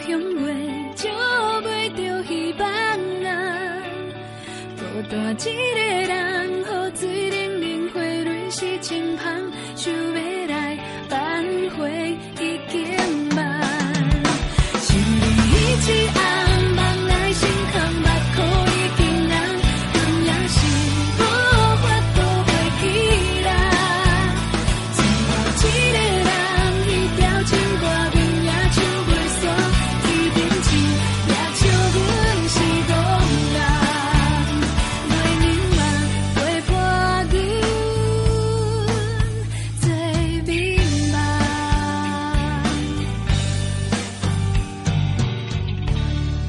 向袂找袂着希望啊！孤单一个人，雨水冷冷，花蕊是清香，想要。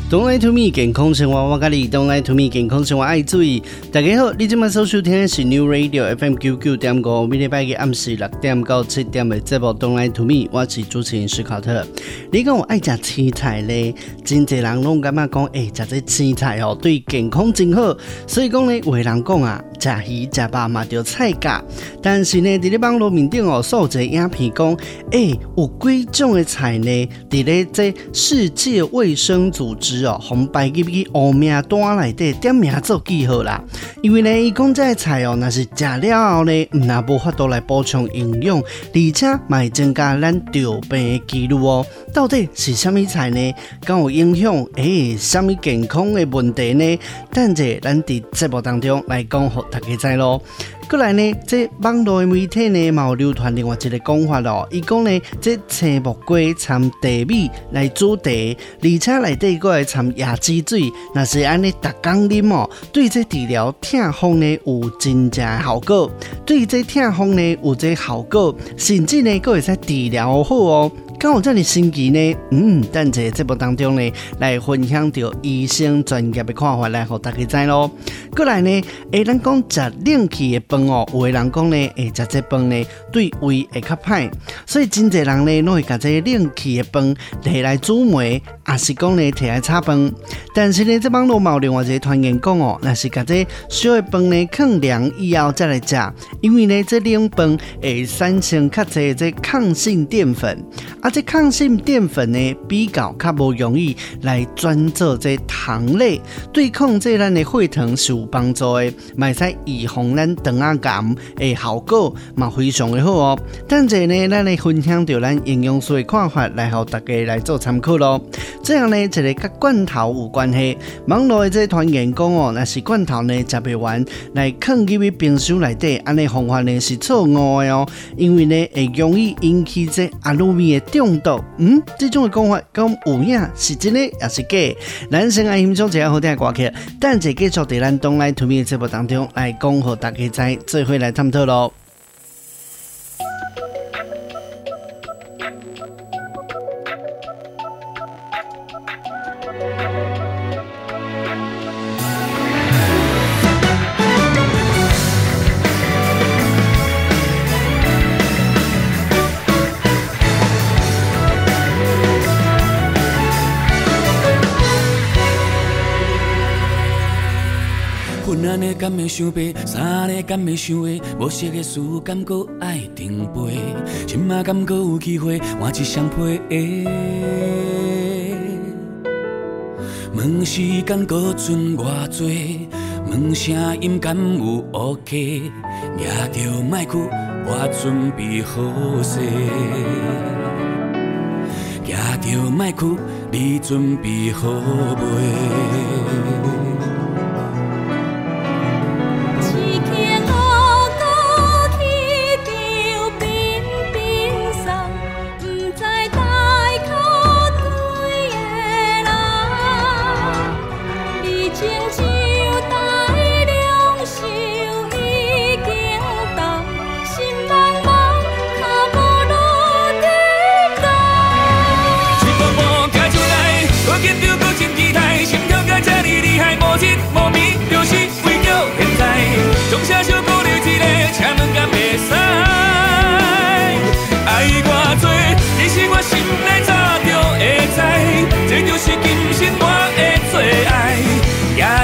Don't lie to me，健康生活我教你。Don't lie to me，健康生活爱注意。大家好，你今麦收收听的是 New Radio FM 九九点五，每礼拜嘅暗时六点到七点嘅节目。Don't lie to me，我是主持人史考特。你讲我爱食青菜咧，真侪人拢感觉讲，诶、欸，食这青菜哦，对健康真好。所以讲咧，有人讲啊，食鱼食肉嘛着菜价。但是呢，伫咧网络面顶哦，数一个影片讲，诶、欸，有几种的菜呢？伫咧这世界卫生组织哦，红排入去黑名单内底点名做记号啦。因为呢，伊讲这菜哦，若是食了后呢，毋若无法度来补充营养，而且嘛会增加咱得病的几率哦。到底是虾米菜呢？敢有影响？诶、欸，虾米健康的问题呢？等者咱伫节目当中来讲，大家知咯。过来呢，这网络的媒体呢，嘛有流传另外一个讲法咯。伊讲呢，这青木瓜掺茶米来煮茶，而且内底阁会掺椰子水，若是安尼逐工啉哦，对这治疗痛风呢有真正的效果。对这痛风呢有这效果，甚至呢阁会使治疗好哦。刚有这么神奇呢？嗯，等在节目当中呢，来分享到医生专业的看法来，和大家知咯。过来呢，诶，咱讲食冷气的饭哦，有的人讲呢，诶，食这饭呢，对胃会较歹，所以真侪人呢，拢会把这冷气的饭摕来煮糜，也是讲呢，摕来炒饭。但是呢，这网络有另外一个传言讲哦，那是把这烧的饭呢，放凉以后再来食，因为呢，这冷饭会产生较侪这抗性淀粉。这抗性淀粉呢，比较较无容易来转做这糖类，对抗这咱的血糖是有帮助的，买使预防咱肠啊癌的效果嘛非常的好哦。但这呢，咱来分享到咱营养师的看法，来和大家来做参考咯。这样呢，一个跟罐头有关系，网络的这传言讲哦，那是罐头呢食不完，来放入去冰箱内底，安尼方法呢是错误的哦，因为呢会容易引起这阿鲁米的。中毒，嗯，这种的讲法讲有影是真的也是假？男生爱欣赏这样好听的歌曲，等下继续在咱东来 to me 的节目当中来讲，和大家在最后来探讨喽。敢会想白，三个敢会想话，无色的事敢阁爱停陪，心嘛敢阁有机会换一双皮鞋。问时间阁剩偌济，问声音敢有 OK，拿着麦克，我准备好势。拿着麦克，你准备好未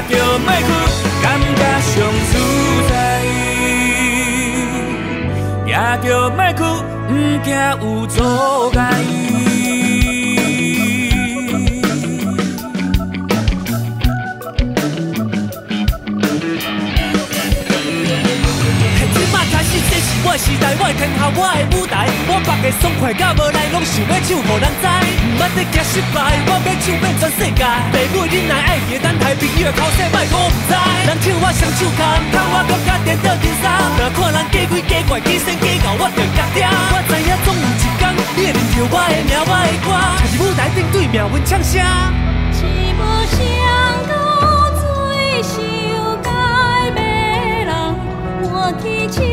着麦去感觉上自在。行着麦去毋惊有阻碍。我的时代，我的天下，我的舞台，我绑个爽快，甲无奈拢想要唱给人知。毋捌得惊失败，我要唱遍全世界。父母恁来爱的等待朋友的口水，莫讲毋知。人唱我双手空，看我更加颠倒阵三。若看人假鬼假怪，假仙假狗，我着夹定。我知影总有一天，你会认着我的名，我的歌，唱伫舞台顶对命运唱声。寂寞像高最想改变人，我提青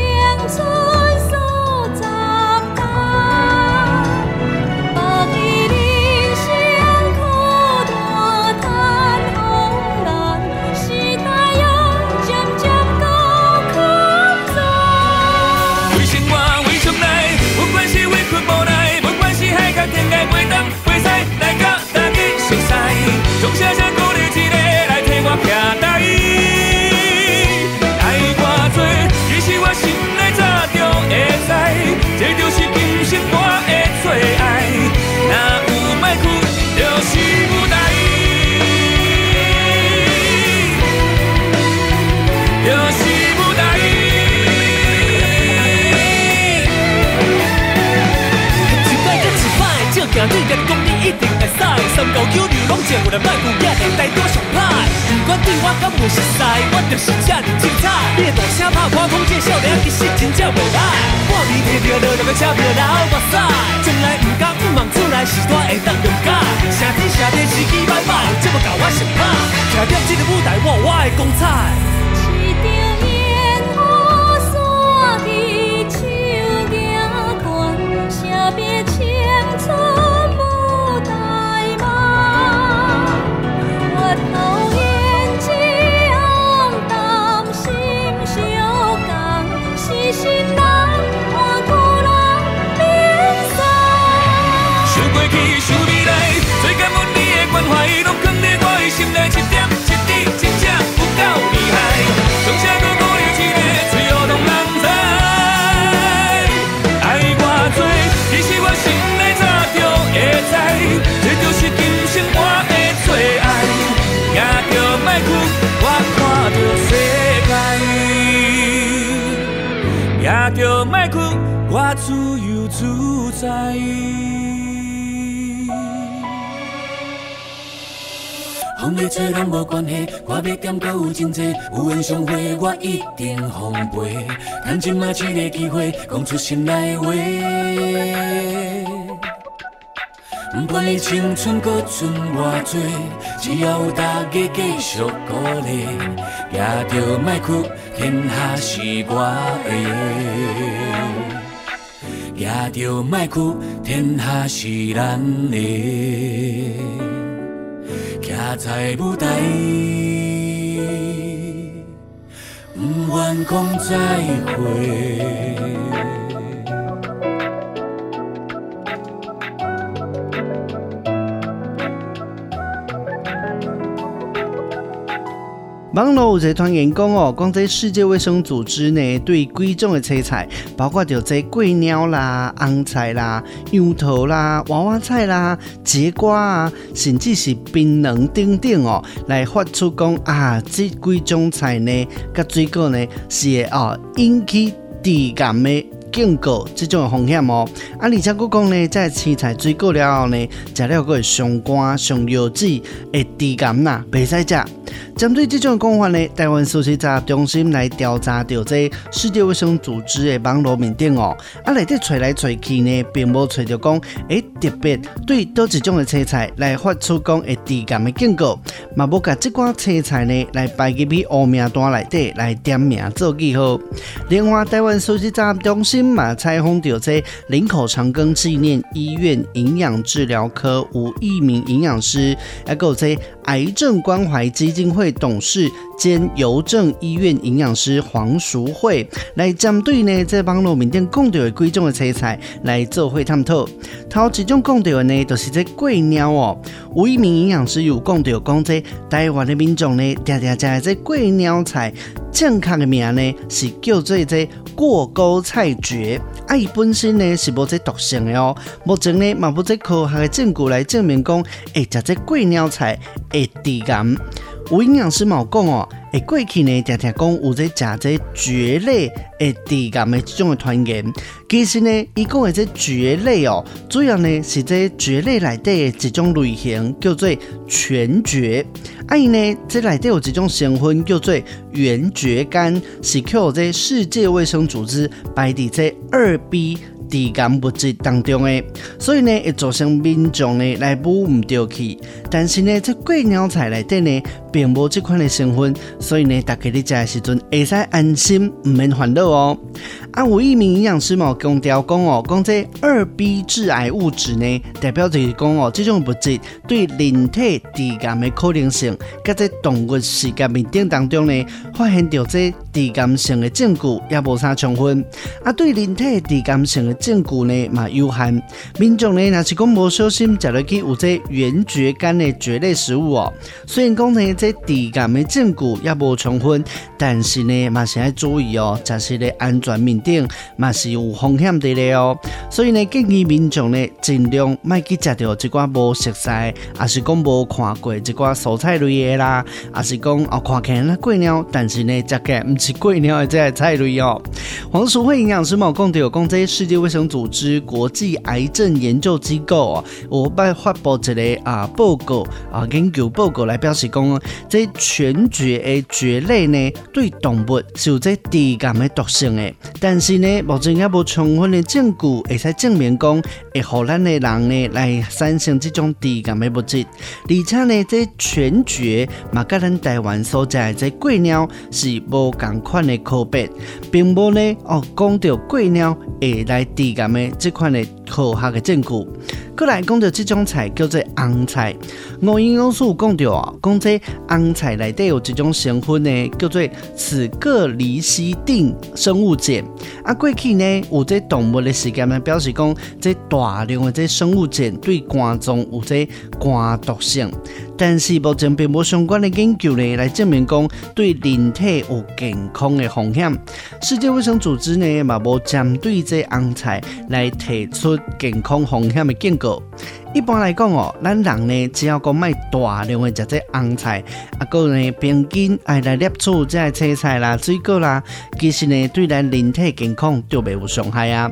行你甲你讲你一定会使，三教九流拢借我来卖负，也会带多上歹。不管对我敢有熟悉，我就是这么精彩。你大声拍破空气，少年其实真正袂歹。半暝摕着落落个车票流目屎，从来不敢不忙出来，时代会当了解。谢天谢地，时机歹歹，这么搞我心歹。站在这个舞台，我我的光彩。关怀，拢藏在我心内，一点一滴，真正有够厉害。剩下孤孤零一个，最后让人知。爱我多，其实我心内早就会知，这就是今生我的最爱。行着迈去，我看着世界。行着迈去，我自由自在。风雨吹咱无关系，我要减搁有真济，有缘相会，我一定奉陪。趁今仔这个机会，讲出心内话。不管你青春搁剩偌济，只要有大家继续鼓励，也着莫哭，天下是我的。也着莫哭，天下是咱的，徛在舞台，不愿讲再会。网络有一个传言讲哦，讲这世界卫生组织呢，对几种的青菜，包括着这贵鸟啦、红菜啦、杨桃啦、娃娃菜啦、节瓜啊，甚至是槟榔等等哦，来发出讲啊，这几种菜呢，甲水果呢，是哦引起致癌的警告，这种风险哦。啊，而且佫讲呢，在青菜水果了后呢，食了佫会伤肝、伤腰子，会致癌呐，袂使食。针对这种讲法呢，台湾首席杂志中心来调查到这世界卫生组织的网络面顶哦，啊来这找来找去呢，并无找到讲，诶特别对多几种的青菜来发出讲会致癌的警告，嘛无甲这款青菜呢来排入去黑名单内底来点名做记号。另外，台湾首席杂志中心嘛采访到这林口长庚纪念医院营养治疗科吴益民营养师，还有这癌症关怀基金会。董事兼邮政医院营养师黄淑慧来针对呢，在网络面顶讲到的贵重的食材来做会探讨。头一种讲到的呢，就是这贵鸟哦。吴一名营养师有讲到讲，这台湾的民众呢，常常吃这贵鸟菜，正确的名呢是叫做这过沟菜蕨。啊，伊本身呢是无这毒性的哦。目前呢，嘛无这科学的证据来证明讲，会，食这贵鸟菜会致癌。有营养师冇讲哦，诶，过去呢，常常讲有在食这蕨类诶致癌的这种的传言。其实呢，伊讲的这蕨类哦，主要呢是这蕨类内底的一种类型，叫做全蕨。啊，伊呢，这内底有一种成分叫做原蕨苷，是靠这世界卫生组织排伫这二 B。致癌物质当中的，所以呢会造成民众呢来补唔到去。但是呢，这贵鸟菜内底呢并无这款的成分，所以呢大家在吃的时阵会使安心，唔免烦恼哦。啊，有一名营养师嘛强调讲哦，讲这二 B 致癌物质呢，代表就是讲哦，这种物质对人体致癌的可能性，甲在动物实验面顶当中呢发现到这致癌性的证据也无啥充分。啊，对人体致癌性的证据呢嘛有限，民众呢若是讲无小心食落去有这原蕨苷的蕨类食物哦，虽然讲呢这治癌的证据也无充分，但是呢，嘛是要注意哦，食食的安全面顶嘛是有风险的咧哦。所以呢，建议民众呢尽量莫去食到一寡无熟悉，还是讲无看过一寡蔬菜类的啦，还是讲哦看起来那贵鸟，但是呢，食起来唔是贵鸟的这些菜类哦。黄淑惠营养师冇讲到，讲这世界卫生组织国际癌症研究机构哦，我拜发布一个啊报告啊研究报告来表示讲，这全蕨的蕨类呢对动物是有这低感的毒性的，但是呢，目前也无充分的证据会使证明讲会互咱的人呢来产生这种低感的物质，而且呢，这全蕨嘛甲咱台湾所在的这贵鸟是无共款的科别，并无呢哦讲到贵鸟会来低感的这款的科学的证据。过来讲到这种菜叫做红菜，我营养素讲到啊，讲这红菜内底有一种成分呢，叫做此格离西定生物碱。啊，过去呢有这动物的实验呢，表示讲这大量的这生物碱对肝脏有这肝毒性。但是目前并无相关的研究呢，来证明讲对人体有健康的风险。世界卫生组织呢，也无针对这红菜来提出健康风险的警告。一般来讲哦，咱人呢，只要讲卖大量的食这红菜，啊，个呢平均爱来摄取这些青菜啦、水果啦，其实呢对咱人体健康就没有伤害啊。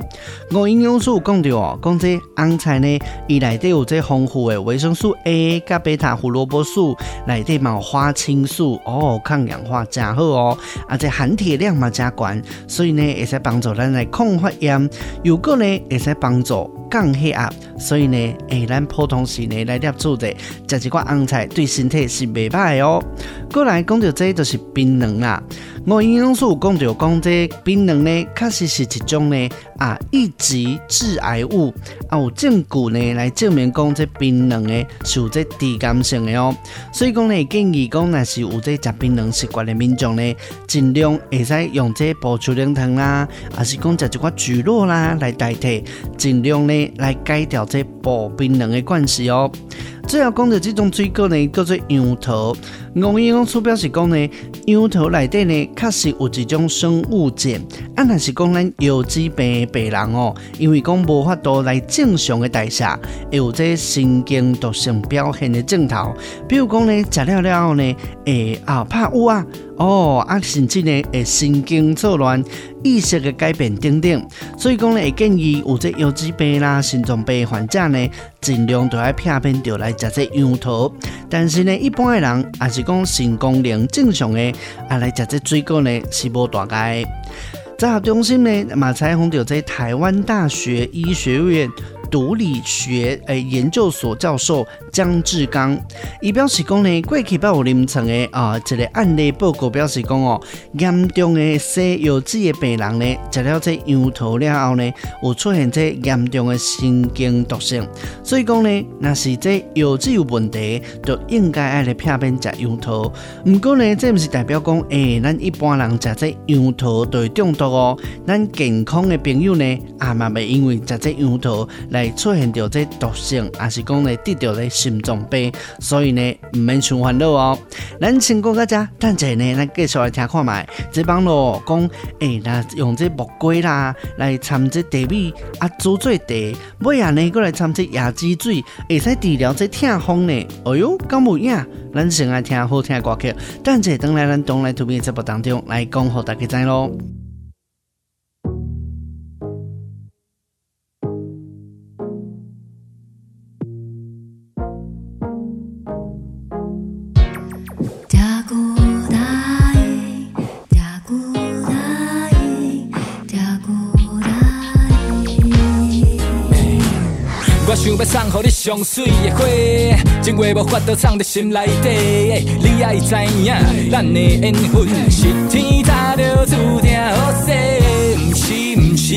我营养素讲到哦，讲这红菜呢，伊内底有这丰富的维生素 A 加贝塔胡萝卜素，内底嘛有花青素哦，抗氧化真好哦，而且含铁量嘛真悬，所以呢会使帮助咱来抗发炎，如果呢会使帮助降血压，所以呢诶。咱普通时呢来点煮者，食一寡红菜对身体是袂歹哦。过来讲到这就是槟榔啦。我营养素讲到讲这槟榔呢，确实是一种呢啊一级致癌物啊，有证据呢来证明讲这槟榔呢是有这致癌性的哦。所以讲呢建议讲，若是有这食槟榔习惯的民众呢，尽量会使用这保秋灵糖啦，还是讲食一寡蒟蒻啦来代替，尽量呢来改掉这薄槟榔的关系哦。最后讲到这种水果呢，叫做杨桃。我营养素表示讲呢，杨桃内底呢，确实有一种生物碱。啊，那是讲咱腰子病的病人哦，因为讲无法度来正常的代谢，会有这神经毒性表现的症头。比如讲呢，食了了后呢，会啊怕乌啊，哦啊，甚至呢会神经错乱、意识的改变等等。所以讲呢，会建议有这腰子病啦、心脏病患者呢，尽量都要避免掉来食这杨桃。但是呢，一般的人也是讲肾功能正常的，啊来食这水果呢是无大碍。在合中心呢，马采访到在台湾大学医学院。毒理学诶研究所教授江志刚，伊表示讲呢，过去有临床的啊，一个案例报告表示讲哦，严重的西药剂的病人呢，食了这杨桃了后呢，有出现这严重的神经毒性，所以讲呢，若是这药剂有问题，就应该爱来避免食杨桃。不过呢，这不是代表讲诶、咱一般人食这杨桃就会中毒哦。咱健康的朋友呢，啊嘛未因为食这杨桃来出现着这毒性，还是讲来得着咧心脏病，所以呢，唔免伤烦恼哦。咱先讲到这，等阵呢，咱继续来听看卖。这帮咯讲，诶，那用这木瓜啦来掺这茶米啊煮做茶，尾啊呢，过来掺这椰子水，会使治疗这痛风呢。哎哟，咁有影，咱先来听好听的歌曲。等阵等来咱东来土面节目当中来讲，互大家知咯。我想要送予你上水的花，情话无法度藏在心内底。你爱知影，咱的缘分是天早就注定好势，不是不是，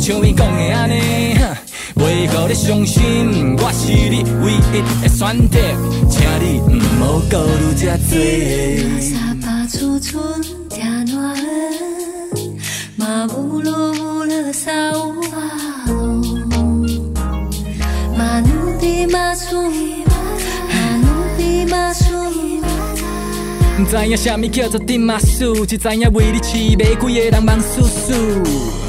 像伊讲的安尼，袂予你伤心。我是你唯一的选择，请你毋好顾虑这多。沙发处处听暖，马乌鲁乌勒沙乌瓦知影啥物叫做顶马苏，只知影为你痴迷规个人忙叔叔。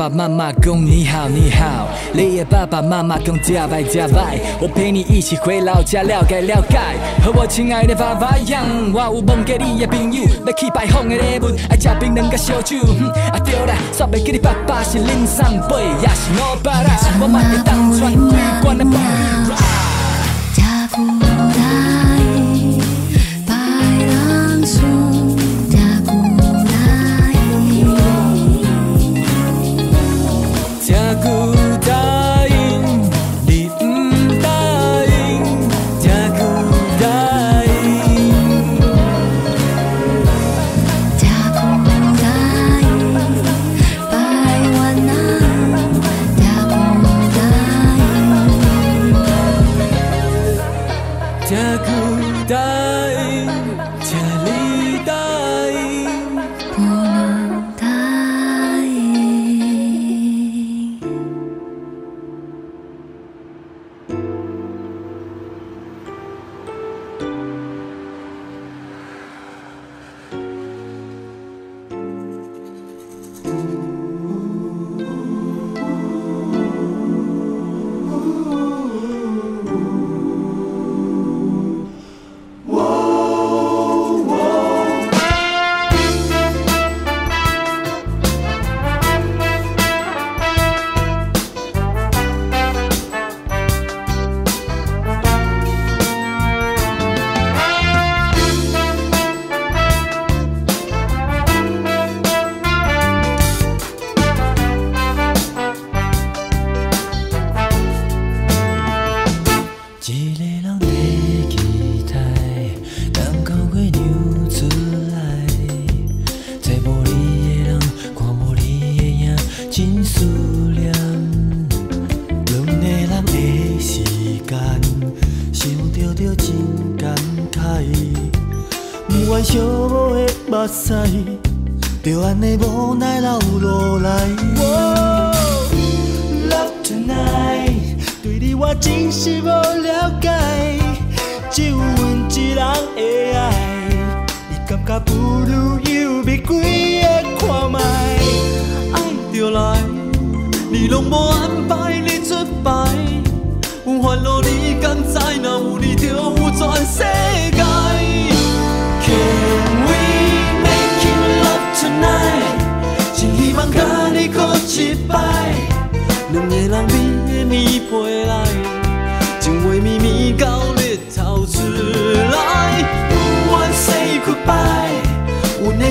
爸爸妈妈公你好你好，你的爸爸妈妈公加拜加拜，我陪你一起回老家了解了解。和我亲爱的爸爸一样，我有梦给你的朋友，要去拜访的礼物，爱吃槟榔甲烧酒。啊对啦，煞袂记你爸爸是林三伯，也是我爸啦，我嘛会当传贵官的宝。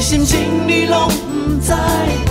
心情你拢不知。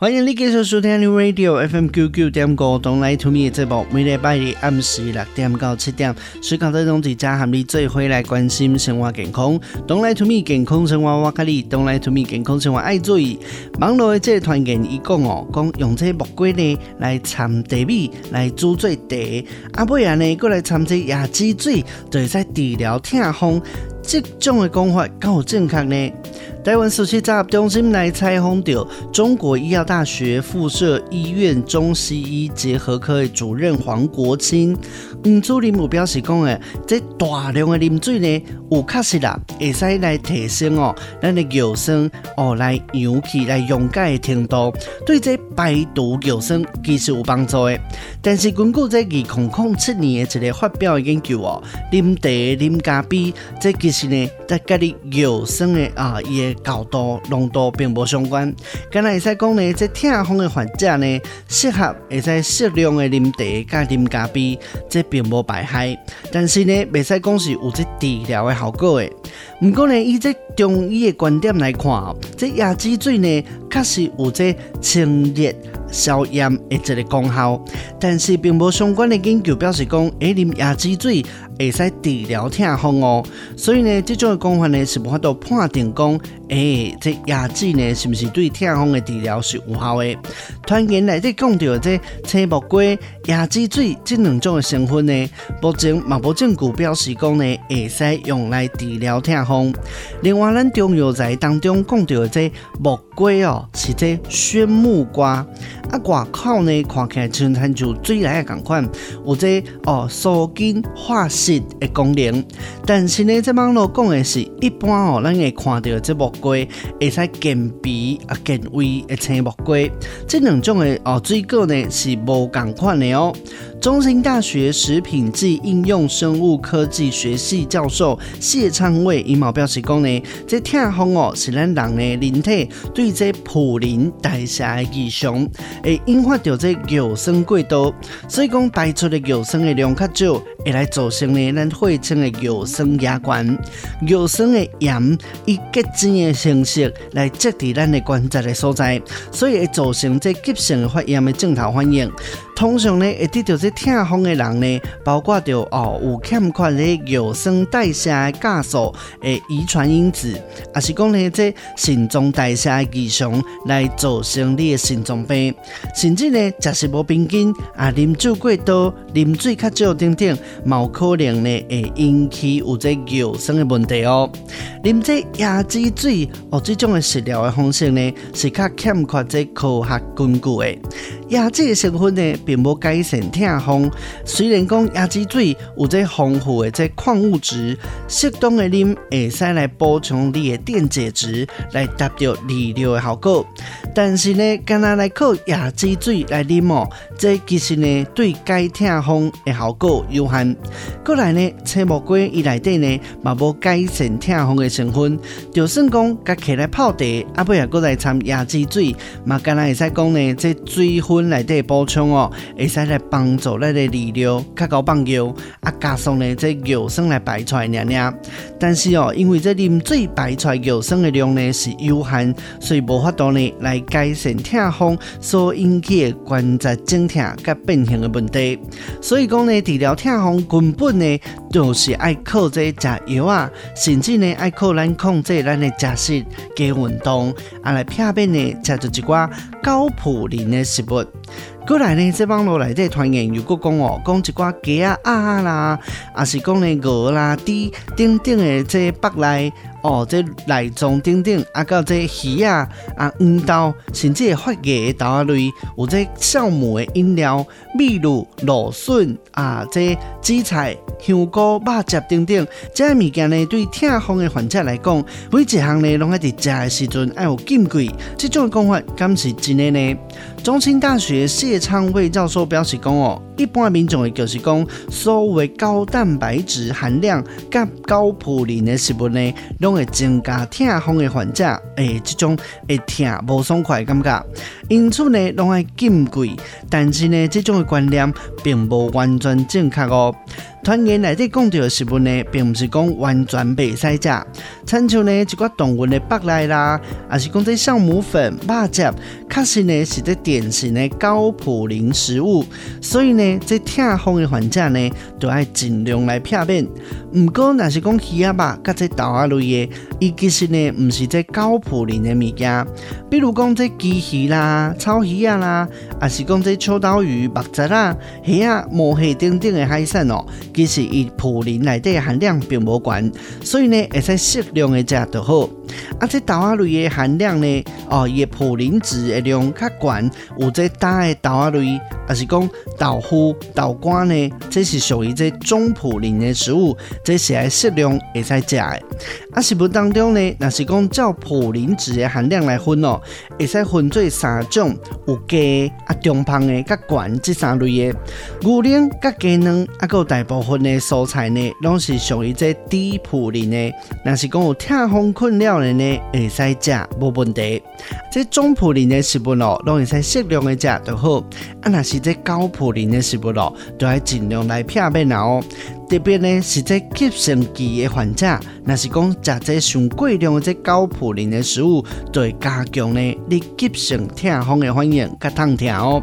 欢迎你继续收听 New Radio FM 九九点歌，Don't Lie To Me 的节目，每礼拜日暗时六点到七点，思考这种之家和你做伙来关心生活健康。Don't Lie To Me 健康生活我跟你，Don't Lie To Me 健康生活爱注意。网络的这个团员伊讲哦，讲用这木瓜呢来掺茶米来煮做茶，啊，不然呢，过来掺这椰子水，就会使治疗痛风。这种的讲法够正确呢？台湾首席杂中心来采访到中国医药大学附设医院中西医结合科的主任黄国清，吴主任有表示讲诶，这大量的啉水呢，有确实啦，会使来提升哦，咱的尿酸哦，来氧气来溶解的程度，对这排毒尿酸其实有帮助的。但是根据这二零零七年的一个发表研究哦，啉茶啉咖啡，这其实呢，在跟你尿酸的啊也。高度浓度并不相关，刚才会使讲呢，这痛风的患者呢，适合会使适量的啉茶加啉咖啡，这并无排害。但是呢，未使讲是有这治疗的效果的。不过呢，以这中医的观点来看，这椰子水呢，确实有这清热消炎的这个功效。但是并无相关的研究表示讲，诶，啉椰子水会使治疗痛风哦。所以呢，这种的讲法呢，是无法度判定讲。诶、欸，这椰子呢，是不是对痛风的治疗是有效的？团员来这讲到这青木瓜、椰子水这两种的成分呢，目前嘛无证据表示讲呢，会使用来治疗痛风。另外，咱中药材当中讲到这木瓜哦，是这宣木瓜，啊，外口呢看起来像亲像水来的同款，有这哦疏筋化的功能。但是呢，这网络讲的是一般哦，咱会看到这木瓜。会使健脾啊健胃的青木瓜，这两种的哦水果呢是无共款的哦。中兴大学食品暨应用生物科技学系教授谢昌伟伊毛表示讲呢，这痛风哦是咱人的人体对这普林代谢的异常，会引发到这尿酸过多，所以讲排出的尿酸的量较少，会来造成呢咱血清的尿酸压关，尿酸的盐以结晶的形式来积在咱的关节的所在，所以会造成这急性发炎的症头反应。通常呢，会得到这痛风的人呢，包括着哦有欠缺的尿酸代谢酵素的遗传因子，也是讲呢这心脏代谢的异常来造成你的心脏病，甚至呢食食无平均啊，啉酒过多、啉水较少等等，冇可能呢会引起有这尿酸的问题哦。啉这椰子水哦，这种的食疗的方式呢，是较欠缺这科学根据的。椰子的成分呢，并无改善痛风。虽然讲椰子水有这丰富的这矿物质，适当的啉会使来补充你的电解质，来达到利尿的效果。但是呢，干那来靠椰子水来啉哦，这其实呢对改痛风的效果有限。过来呢，青木瓜伊内底呢嘛无改善痛风的成分，就算讲甲起来泡茶，啊不也过来掺椰子水，嘛干那会使讲呢，这水分内底补充哦，会使来帮助咱的利尿，较高放尿，啊加上呢这尿酸来排出来尔尔。但是哦，因为这啉水排出来尿酸的量呢是有限，所以无法度呢来。改善痛风所引起的关节疼痛甲变形的问题，所以讲呢，治疗痛风根本呢，就是爱靠这食药啊，甚至呢爱靠咱控制咱的食食加运动，啊来避免呢吃着一寡高普林的食物。过来呢，这网络内底传言如果讲哦，讲一寡鸡啊鸭啦，啊是讲呢鹅啦、猪等等的这北来。哦，这内脏等等，啊，到这鱼啊，啊，黄豆，甚至发芽的豆类，有这酵母的饮料，例如芦笋啊，这紫菜、香菇、肉汁等等，这物件呢，对痛风的患者来讲，每一项呢，拢爱伫食的时阵爱有禁忌，这种讲法敢是真的呢？中兴大学谢昌卫教授表示讲哦，一般民众的就是讲，所谓高蛋白质含量甲高普林的食物呢，拢会增加痛风的患者诶，这种会痛无爽快感觉，因此呢，拢爱禁贵。但是呢，这种的观念并无完全正确哦。团员内底讲到的食物呢，并不是讲完全袂使食，亲像呢一寡动物的腹内啦，也是讲这酵母粉、肉汁，确实呢是这典型的高普林食物，所以呢，这痛风的患者呢，都要尽量来避免。不过，若是讲鱼啊肉，甲这豆啊类的，伊其实呢，唔是即高普林的物件，比如讲这鸡鱼啦、草鱼啊啦，啊是讲这秋刀鱼、白鲫啦、虾啊、毛蟹等等的海产哦。其实伊普林内底含量并无悬，所以呢，会使适量的食就好。啊，这豆仔类的含量呢，哦，伊普林值的量较悬，有这大的豆仔类，也是讲豆腐、豆干呢，这是属于这中普林的食物，这是爱适量会使食的。啊，食物当中呢，若是讲照普林值的含量来分哦，会使分做三种，有鸡啊、中胖的、较悬这三类的牛奶、甲鸡卵，啊，有大部分的蔬菜呢，拢是属于这低普林的。若是讲有痛风困扰的呢，会使食无问题。这中普林的食物咯，拢会使适量的食就好。啊，若是这高普林的食物咯，都要尽量来避免哦。特别呢是这急性期的患者，若是讲食这上过量的这高普林的食物，就会加强呢你急性痛风的反应，甲痛痛哦。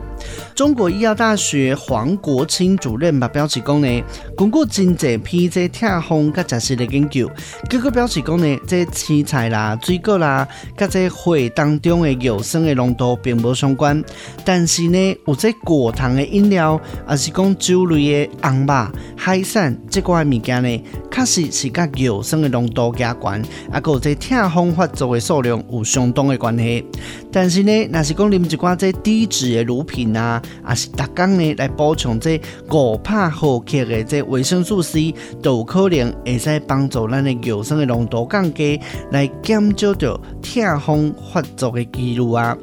中国医药大学黄国清主任嘛表示讲呢，经过真侪批这痛风甲食食的研究，结果表示讲呢，这青菜啦、水果啦，甲这血当中的有酸的浓度并无相关，但是呢，有这果糖的饮料，也是讲酒类的红肉、海产。这个物件呢，确实是甲尿酸的浓度加悬，啊，个这痛风发作的数量有相当的关系。但是呢，若是讲啉一寡这低脂的乳品啊，也是逐工呢来补充这五百毫克的这维生素 C，都有可能会使帮助咱的尿酸的浓度降低，来减少着痛风发作的几率啊。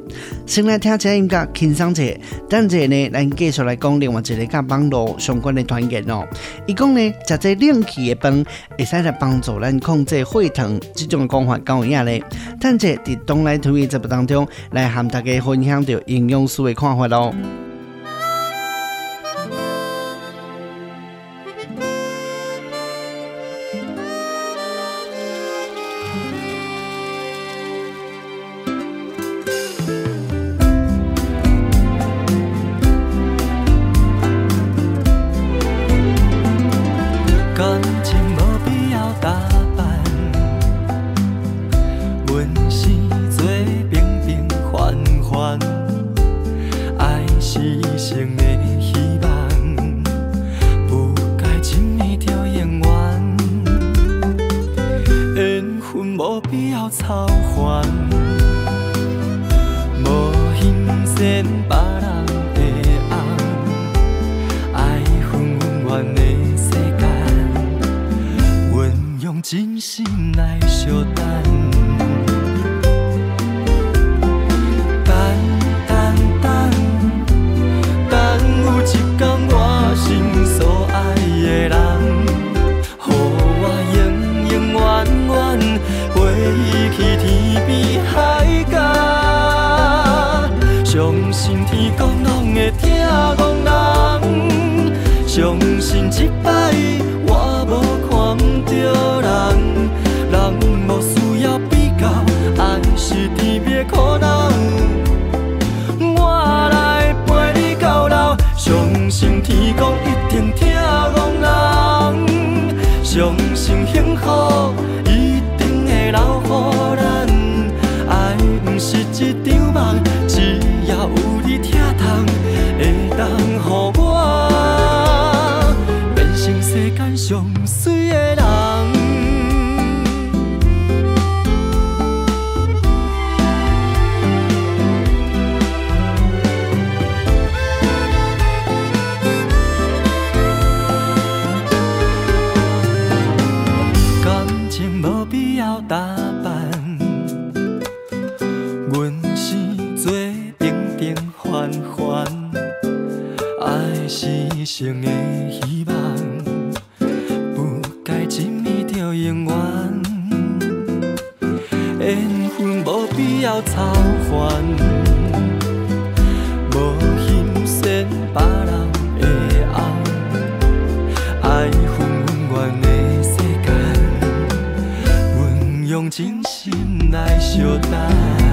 先来听一下音乐，轻松者，等者呢，咱继续来讲另外一个甲网络相关的团言哦。伊讲呢。食这冷气的饭，会使来帮助咱控制血糖，这种讲法够有影咧。但这在东来推的节目当中，来和大家分享到营养师的看法咯。无必要操烦，无心羡别人的红，爱恨恩怨的世间，阮用真心来相待。人。缘分无必要操烦，无心羡别人的爱，爱恨温暖的世界，阮用真心来相待。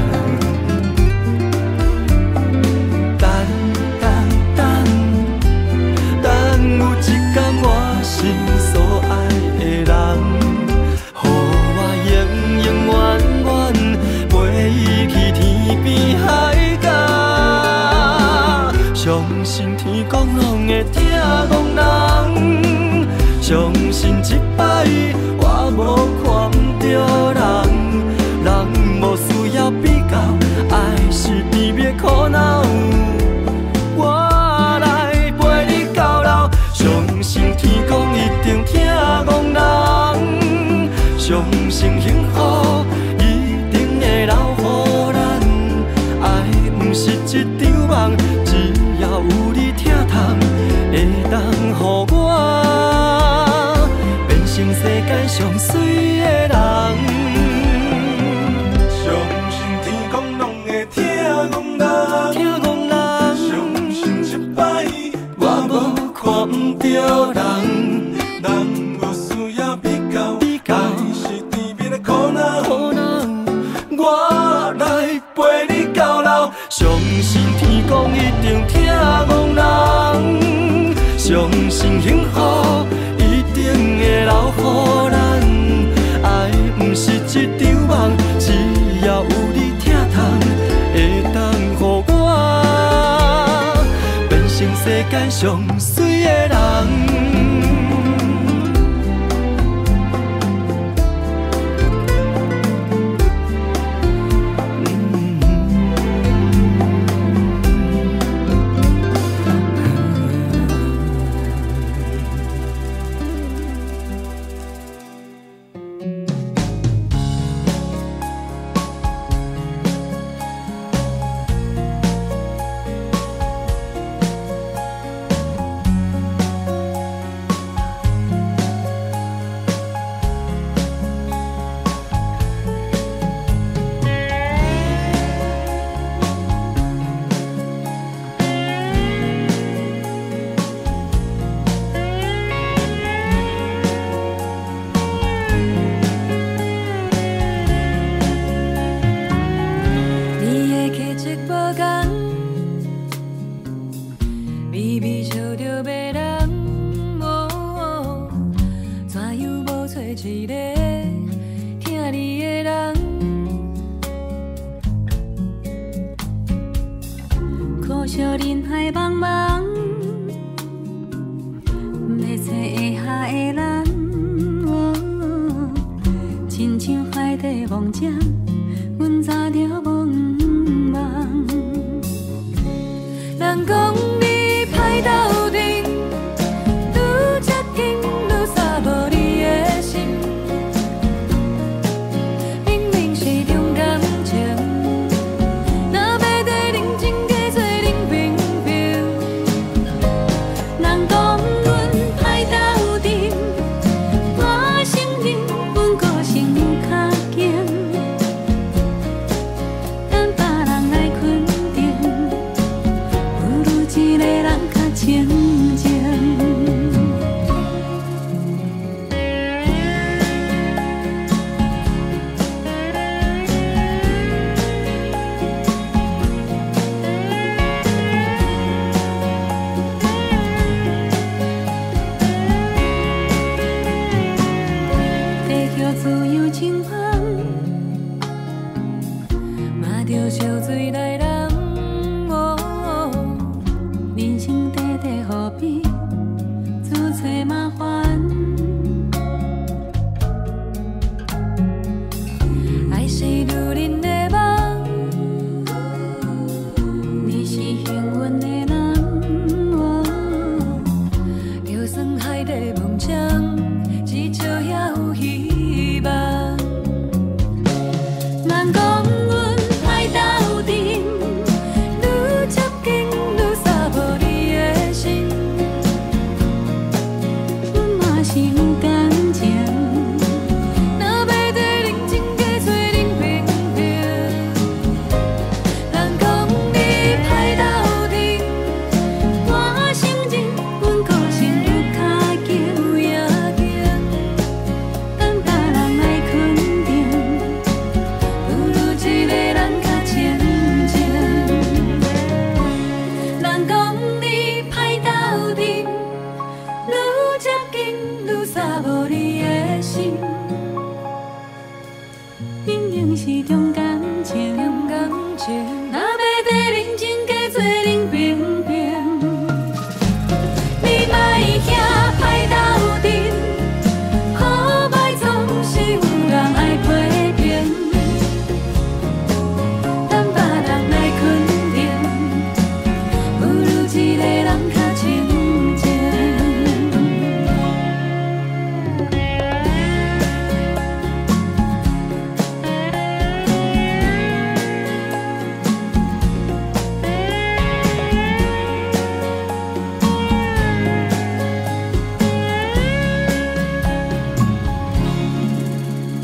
间上水的人。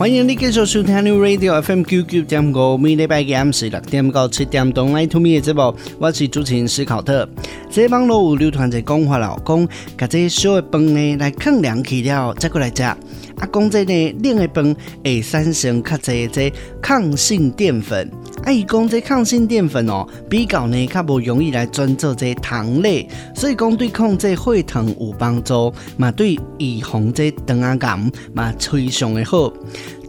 欢迎你继续收听 New Radio FM 九九点五，每礼拜嘅暗时六点到七点钟，Line to Me 嘅节目，我是主持人斯考特。这网络有流传着讲话老公，把这烧的饭呢来抗凉去了，再过来食。啊，讲这呢冷的饭会产生较侪这抗性淀粉。啊，伊讲这抗性淀粉哦，比较呢较无容易来转做这糖类，所以讲对控制血糖有帮助，嘛对预防这肠仔癌嘛非常的好。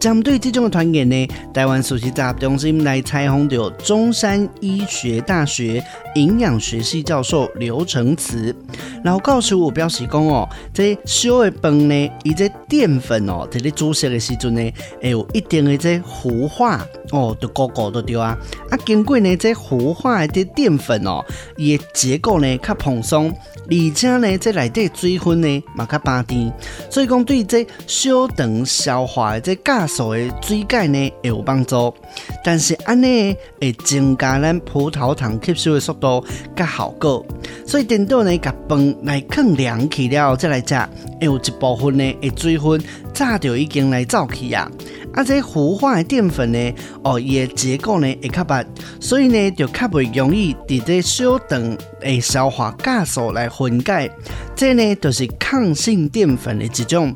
针对这种的团言呢，台湾首席杂中心来采访到中山医学大学营养学系教授刘承慈，然后告诉我表示讲哦，这烧的饭呢，伊这淀粉哦，在你煮食的时阵呢，会有一定的这糊化哦，就高高的对啊，啊，经过呢这糊化的这淀粉哦，伊的结构呢较蓬松。而且呢，这内底水分呢嘛较巴甜，所以讲对这小肠消化的这酵素的水解呢会有帮助。但是安尼会增加咱葡萄糖吸收的速度较好过。所以等到呢甲饭来更凉去了再来食，会有一部分呢会水分早就已经来走去啊。啊，这糊化的淀粉呢，哦，伊的结构呢会较白，所以呢就较袂容易伫这小肠诶消化酵素来分解。这呢就是抗性淀粉的一种。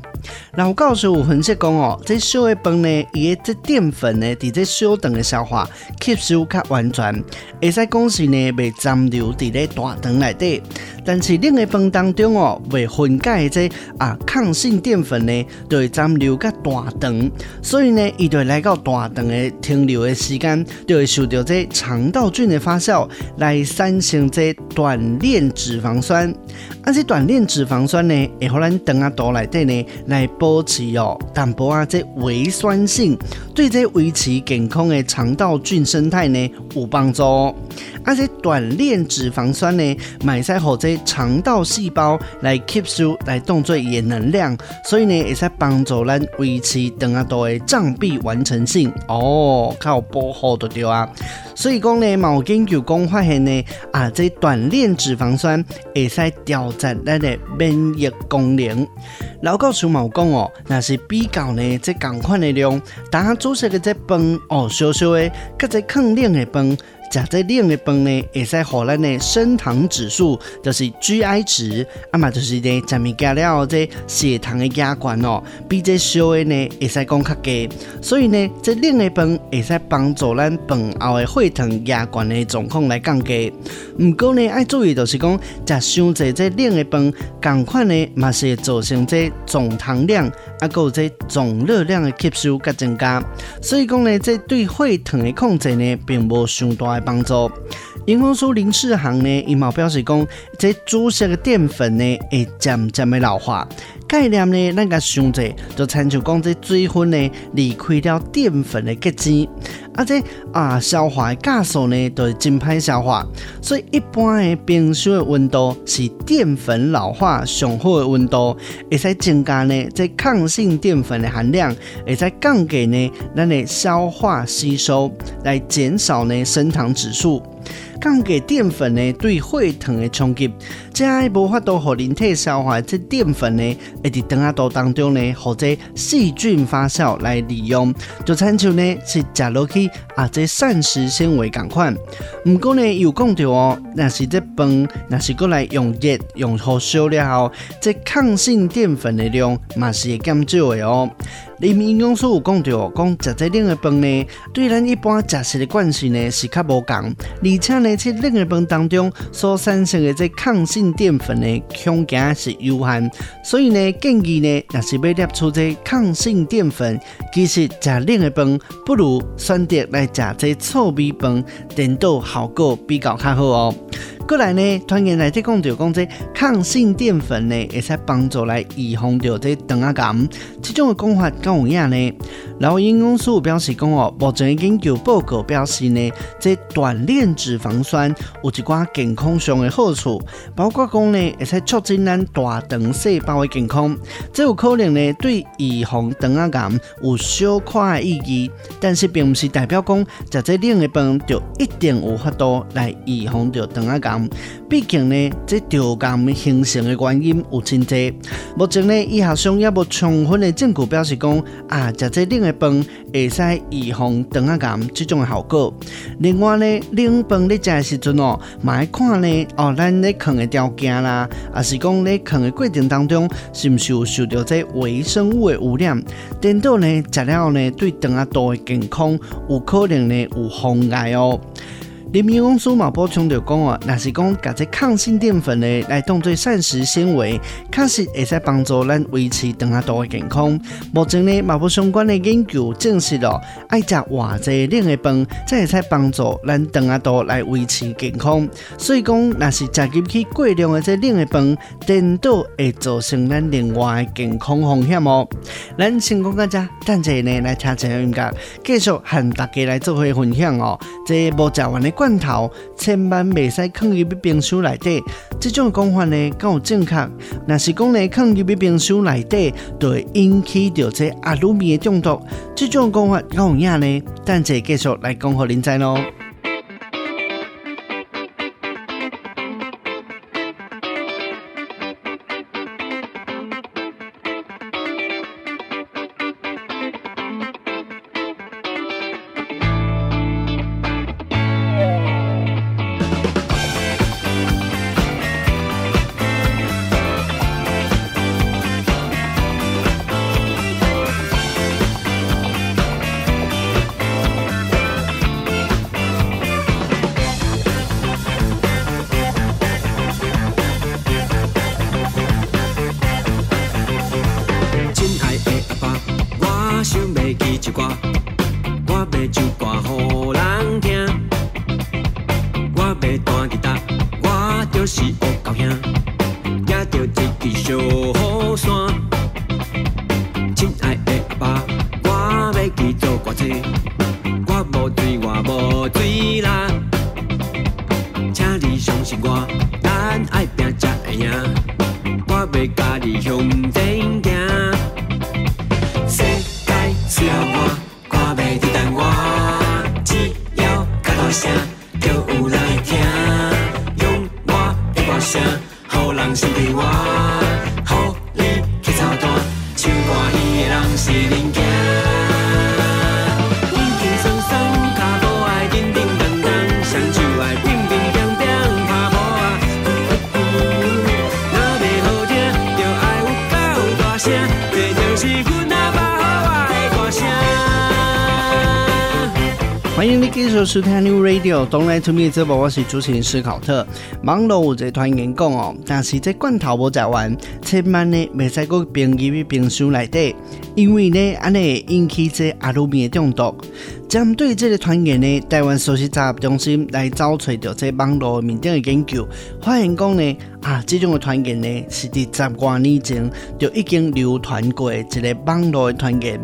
然后告诉我分析讲哦，这小的饭呢，伊的这淀粉呢，伫这小肠的消化吸收较完全，会使讲是呢袂残留伫咧大肠内底。但是另一饭当中哦，未分解的这啊抗性淀粉呢，就会残留较大肠，所以呢，伊就会来到大肠的停留的时间，就会受到这肠道菌的发酵来产生这短链脂肪酸。啊，这短链脂肪酸呢，会互咱肠啊肚内底呢来保持哦淡薄啊这微酸性，对这维持健康的肠道菌生态呢有帮助。啊，这短链脂肪酸呢，买在后这肠道细胞来吸收来动作也能量，所以呢，会使帮助咱维持肠仔肚的胀壁完成性哦，较有保护的对啊。所以讲呢，某研究讲发现呢，啊，这短链脂肪酸会使调节咱的免疫功能。老告诉某讲哦，那是比较呢，这同款的量，当煮熟的这饭哦，烧烧的，佮这抗冷的饭。食这冷的饭呢，会使互咱的升糖指数，就是 GI 值，啊嘛就是呢，食物加了这血糖的压关哦，比这烧的呢，会使讲较低。所以呢，这冷的饭会使帮助咱饭后的血糖压关的状况来降低。不过呢，爱注意就是讲，食伤济这冷的饭，同款呢，嘛是会造成这总糖量，啊，还有这总热量的吸收佮增加。所以讲呢，这对血糖的控制呢，并无上大。帮助。营养师林世航呢，伊毛表示讲，这煮食的淀粉呢，会渐渐的老化。概念呢，咱个想者就亲像讲，这水分呢离开了淀粉的结晶，啊，这啊消化的酵素呢，都是真歹消化。所以一般的冰箱的温度是淀粉老化上好的温度，会使增加呢这抗性淀粉的含量，会使降低呢咱的消化吸收，来减少呢升糖指数。降低淀粉呢对血糖的冲击，这样无法度互人体消化这淀粉呢，会伫肠仔肚当中呢，或者细菌发酵来利用，就亲像呢是食落去啊，这膳食纤维共款。不过呢有讲到哦，若是这饭，若是过来用热用火烧了后，这抗性淀粉的量嘛是会减少的哦。里面营养师有讲到，讲食这冷的饭呢，对咱一般食食的惯性呢是较无共，而且呢，这冷的饭当中所产生的这抗性淀粉呢，空间是有限，所以呢，建议呢，若是要摄取这抗性淀粉，其实食冷的饭不如选择来食这糙米饭，等到效果比较较好哦。过来呢，团员来这讲到讲这抗性淀粉呢，会使帮助来预防掉这肠仔癌，这种的讲法够有影呢。然后营养师表示讲哦，目前研究报告表示呢，这短链脂肪酸有一寡健康上的好处，包括讲呢，会使促进咱大肠细胞的健康，这有可能呢对预防肠仔癌有小可的意义，但是并不是代表讲食这冷的饭就一定有法度来预防掉肠仔癌。毕竟呢，这着淀形成的原因有真多。目前呢，医学上也无充分的证据表示讲啊，食这冷的饭会使预防肠仔癌这种的效果。另外呢，冷饭咧食的时阵哦，嘛要看呢哦，咱咧啃的条件啦，啊是讲咧啃的过程当中，是毋是有受到这微生物的污染，等到呢食了呢，对肠仔肚的健康有可能呢有妨碍哦。林明公司嘛补充着讲哦，若是讲甲这抗性淀粉呢来当做膳食纤维，确实会使帮助咱维持肠仔肚的健康。目前呢，嘛无相关的研究证实咯，爱食偌济冷的饭，才会使帮助咱肠仔肚来维持健康。所以讲，若是食进去过量的这冷的饭，颠倒会造成咱另外的健康风险哦。咱先讲到这，等者呢来听一下音乐，继续和大家来做回分享哦。这无食完的罐头千万袂使放入去冰箱内底，这种讲法呢，够正确。若是讲呢，放入去冰箱内底，就会引起着这阿鲁米的中毒。这种讲法够有影呢？等阵继续来讲互恁知咯。收听 New Radio Don't Lie to Me 这部我是主持人斯考特。网络有这团员讲哦，但是这罐头无食完，千万呢袂使搁冰入冰箱内底，因为呢安尼会引起这阿鲁米的中毒。针对这个团员呢，台湾首席杂中心来找出到这网络面顶的研究，发现讲呢啊，这种的团员呢是伫十多年前就已经流传过一个网络的团员。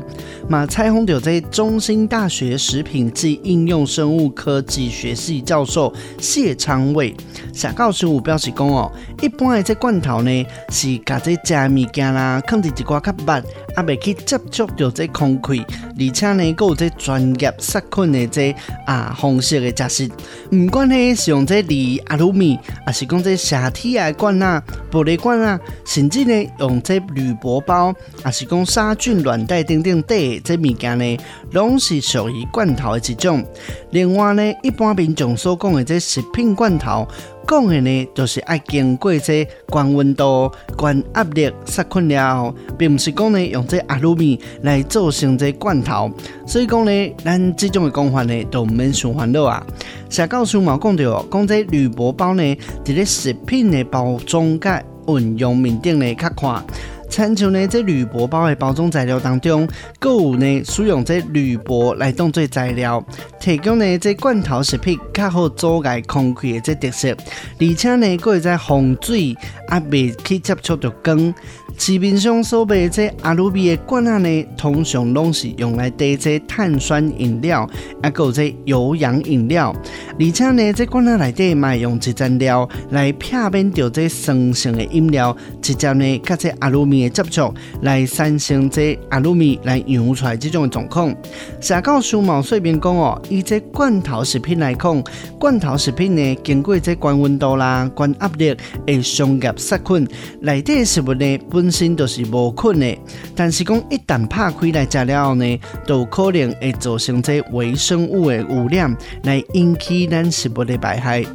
嘛，采访到这中兴大学食品及应用生物科技学系教授谢昌伟，谢教授表示讲哦，一般的这罐头呢是甲这食物件啦，放伫一寡较密，啊未去接触到这空气，而且呢，佫有这专业杀菌的这啊方式的食食。唔管呢是用这铝阿鲁米，还是讲这铁啊罐啊、玻璃罐啊，甚至呢用这铝箔包，还是讲杀菌软袋等等的这物件呢，拢是属于罐头的一种。另外呢，一般民众所讲的这食品罐头。讲的呢，就是爱经过这高温度、高压力杀菌了后，并不是讲呢用这阿鲁米来做成这罐头。所以讲呢，咱这种的讲法呢，都唔免想烦恼啊。社教授嘛讲到，讲这铝箔包呢，伫咧食品的包装甲运用面顶呢，较看。亲像呢，这铝箔包的包装材料当中，阁有呢使用这铝箔来当做材料，提供呢这罐头食品较好阻碍空气的这特色，而且呢，佫会在防水，啊未去接触着光。市面上所卖这阿鲁米的罐仔呢，通常拢是用来滴这碳酸饮料，啊，还有这有氧饮料。而且呢，这罐仔内底嘛用一层料来避免掉这酸性的饮料直接呢，甲这阿鲁米的接触来产生这阿鲁米来酿出来这种状况。社教师毛遂边讲哦，以这罐头食品来讲，罐头食品呢，经过这关温度啦、关压力会伤及杀菌，内底食物呢本身就是无困的，但是讲一旦拍开来食了后呢，都可能会造成这微生物的污染，来引起咱食物的排害。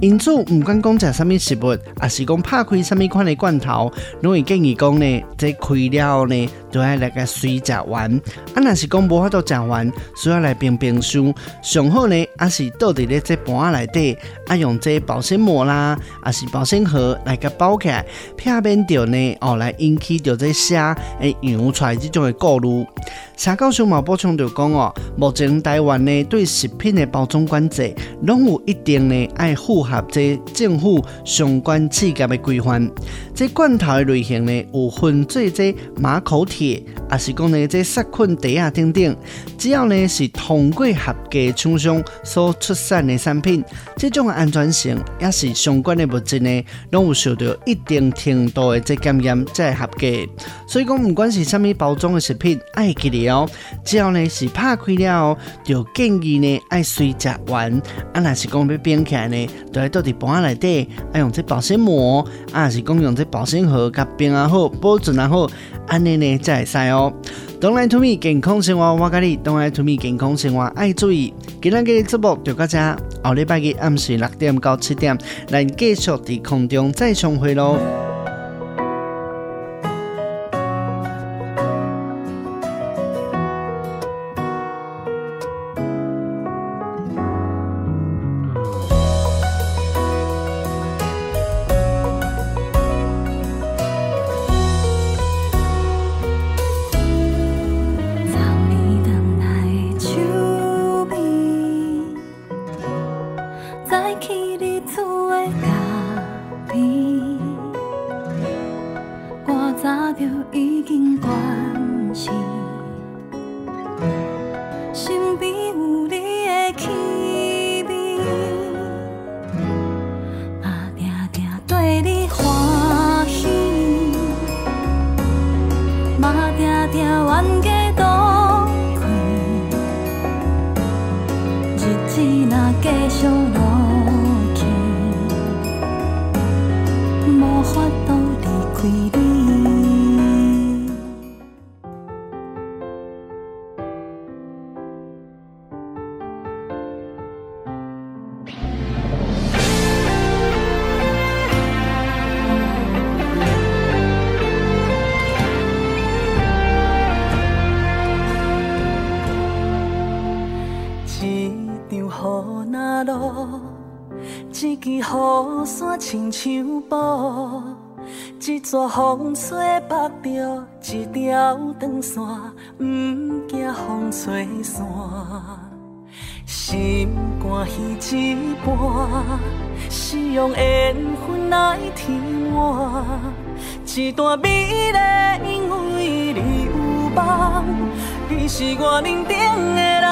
因此，唔管讲食什么食物，还是讲拍开什么款的罐头，拢会建议讲呢，这开了后呢，就要来个水食完。啊，若是讲无法度食完，需要来冰冰箱。上好呢，还是倒伫咧这盘仔内底，啊，用这保鲜膜啦，啊是保鲜盒来个包起来，避免着呢，哦，来引起着这虾诶扬出来这种的过滤。社教师嘛补充着讲哦，目前台湾呢对食品的包装管制，拢有一定呢爱符合这政府相关企业的规范。这罐头的类型呢有分做这马口铁，也是讲呢这杀菌袋啊等等。只要呢是通过合格厂商所出产的产品，这种安全性也是相关的物质呢，拢有受到一定程度的这检验才合格。所以讲，不管是什么包装的食品，爱记得哦，只要呢是拍开了，就建议呢爱随食完。啊，那是讲要冰起来呢，就要倒伫盘仔内底，爱用这保鲜膜，啊，是讲用这保鲜盒，甲冰啊好，保存啊好，安尼呢才会使哦。Don't lie to me，健康生活我教你，Don't lie to me，健康生活爱注意。今天的节目就到这，下礼拜日暗时六点到七点，来继续在空中再相会喽。一撮风吹缚着一条长线，不惊风吹散。心肝彼一半，是用缘分来填满。一段美丽，因为你有梦，你是我认定的人，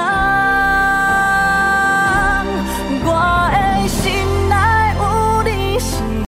我的心。